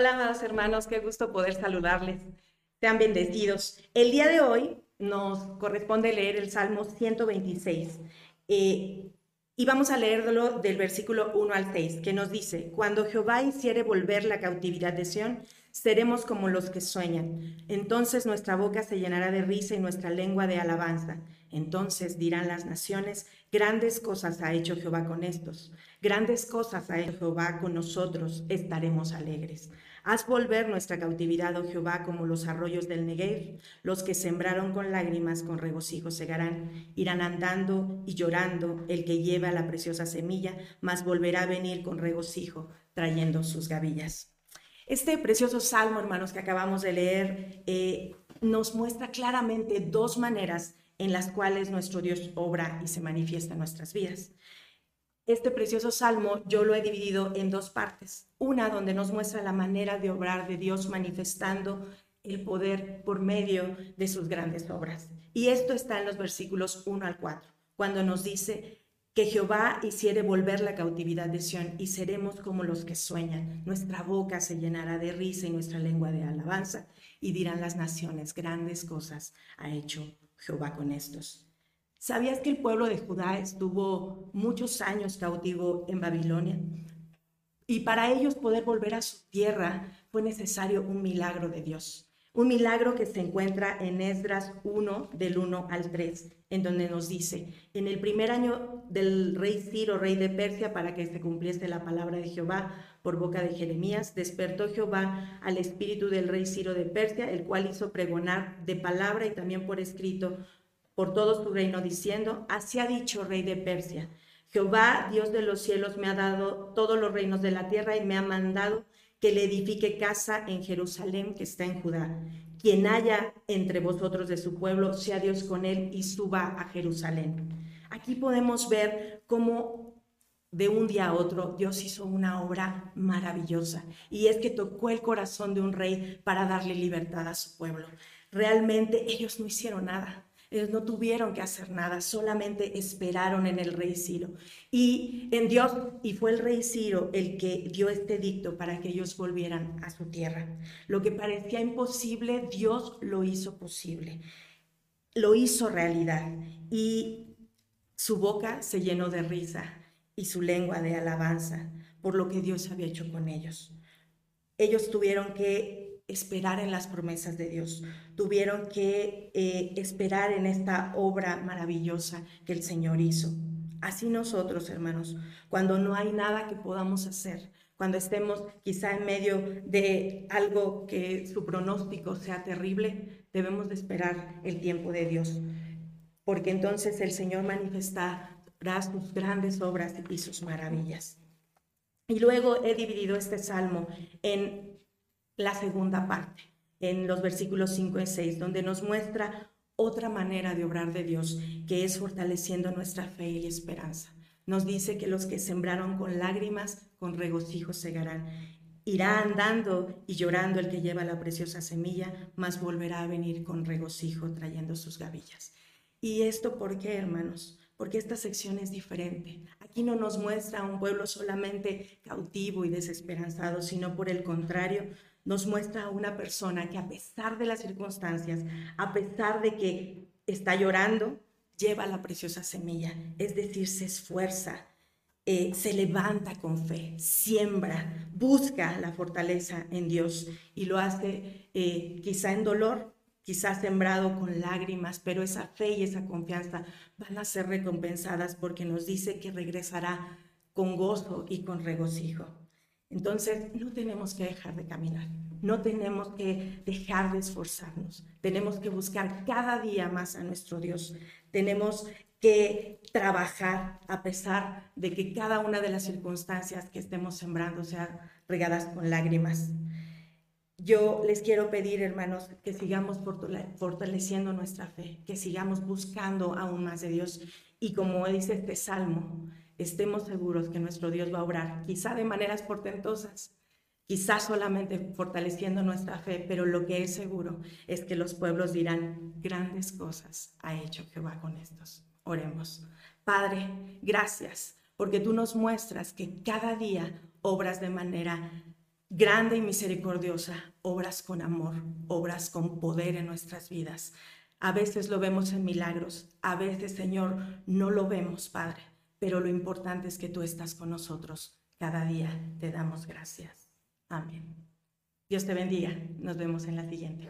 Hola, amados hermanos, qué gusto poder saludarles. Sean bendecidos. El día de hoy nos corresponde leer el Salmo 126. Eh, y vamos a leerlo del versículo 1 al 6, que nos dice, cuando Jehová hiciere volver la cautividad de Sión, seremos como los que sueñan. Entonces nuestra boca se llenará de risa y nuestra lengua de alabanza. Entonces dirán las naciones, grandes cosas ha hecho Jehová con estos, grandes cosas ha hecho Jehová con nosotros, estaremos alegres. Haz volver nuestra cautividad, oh Jehová, como los arroyos del Negev. Los que sembraron con lágrimas, con regocijo segarán. Irán andando y llorando el que lleva la preciosa semilla, mas volverá a venir con regocijo, trayendo sus gavillas. Este precioso salmo, hermanos, que acabamos de leer, eh, nos muestra claramente dos maneras en las cuales nuestro Dios obra y se manifiesta en nuestras vidas. Este precioso salmo yo lo he dividido en dos partes. Una donde nos muestra la manera de obrar de Dios manifestando el poder por medio de sus grandes obras. Y esto está en los versículos 1 al 4, cuando nos dice que Jehová hiciere volver la cautividad de Sión y seremos como los que sueñan. Nuestra boca se llenará de risa y nuestra lengua de alabanza y dirán las naciones, grandes cosas ha hecho Jehová con estos. ¿Sabías que el pueblo de Judá estuvo muchos años cautivo en Babilonia? Y para ellos poder volver a su tierra fue necesario un milagro de Dios. Un milagro que se encuentra en Esdras 1, del 1 al 3, en donde nos dice, en el primer año del rey Ciro, rey de Persia, para que se cumpliese la palabra de Jehová por boca de Jeremías, despertó Jehová al espíritu del rey Ciro de Persia, el cual hizo pregonar de palabra y también por escrito por todo su reino, diciendo, así ha dicho rey de Persia, Jehová, Dios de los cielos, me ha dado todos los reinos de la tierra y me ha mandado que le edifique casa en Jerusalén, que está en Judá. Quien haya entre vosotros de su pueblo, sea Dios con él y suba a Jerusalén. Aquí podemos ver cómo de un día a otro Dios hizo una obra maravillosa y es que tocó el corazón de un rey para darle libertad a su pueblo. Realmente ellos no hicieron nada. Ellos no tuvieron que hacer nada, solamente esperaron en el rey Ciro. Y en Dios, y fue el rey Ciro el que dio este dicto para que ellos volvieran a su tierra. Lo que parecía imposible, Dios lo hizo posible. Lo hizo realidad. Y su boca se llenó de risa y su lengua de alabanza por lo que Dios había hecho con ellos. Ellos tuvieron que esperar en las promesas de Dios, tuvieron que eh, esperar en esta obra maravillosa que el Señor hizo. Así nosotros, hermanos, cuando no hay nada que podamos hacer, cuando estemos quizá en medio de algo que su pronóstico sea terrible, debemos de esperar el tiempo de Dios, porque entonces el Señor manifestará sus grandes obras y sus maravillas. Y luego he dividido este salmo en la segunda parte, en los versículos 5 y 6, donde nos muestra otra manera de obrar de Dios, que es fortaleciendo nuestra fe y esperanza. Nos dice que los que sembraron con lágrimas, con regocijo segarán. Irá andando y llorando el que lleva la preciosa semilla, mas volverá a venir con regocijo trayendo sus gavillas. ¿Y esto por qué, hermanos? Porque esta sección es diferente. Aquí no nos muestra a un pueblo solamente cautivo y desesperanzado, sino por el contrario, nos muestra a una persona que a pesar de las circunstancias, a pesar de que está llorando, lleva la preciosa semilla, es decir, se esfuerza, eh, se levanta con fe, siembra, busca la fortaleza en Dios y lo hace eh, quizá en dolor, quizá sembrado con lágrimas, pero esa fe y esa confianza van a ser recompensadas porque nos dice que regresará con gozo y con regocijo. Entonces, no tenemos que dejar de caminar, no tenemos que dejar de esforzarnos, tenemos que buscar cada día más a nuestro Dios, tenemos que trabajar a pesar de que cada una de las circunstancias que estemos sembrando sean regadas con lágrimas. Yo les quiero pedir, hermanos, que sigamos fortaleciendo nuestra fe, que sigamos buscando aún más de Dios. Y como dice este salmo, estemos seguros que nuestro Dios va a obrar, quizá de maneras portentosas, quizá solamente fortaleciendo nuestra fe, pero lo que es seguro es que los pueblos dirán, grandes cosas ha hecho Jehová con estos. Oremos. Padre, gracias, porque tú nos muestras que cada día obras de manera grande y misericordiosa, obras con amor, obras con poder en nuestras vidas. A veces lo vemos en milagros, a veces, Señor, no lo vemos, Padre, pero lo importante es que tú estás con nosotros. Cada día te damos gracias. Amén. Dios te bendiga. Nos vemos en la siguiente.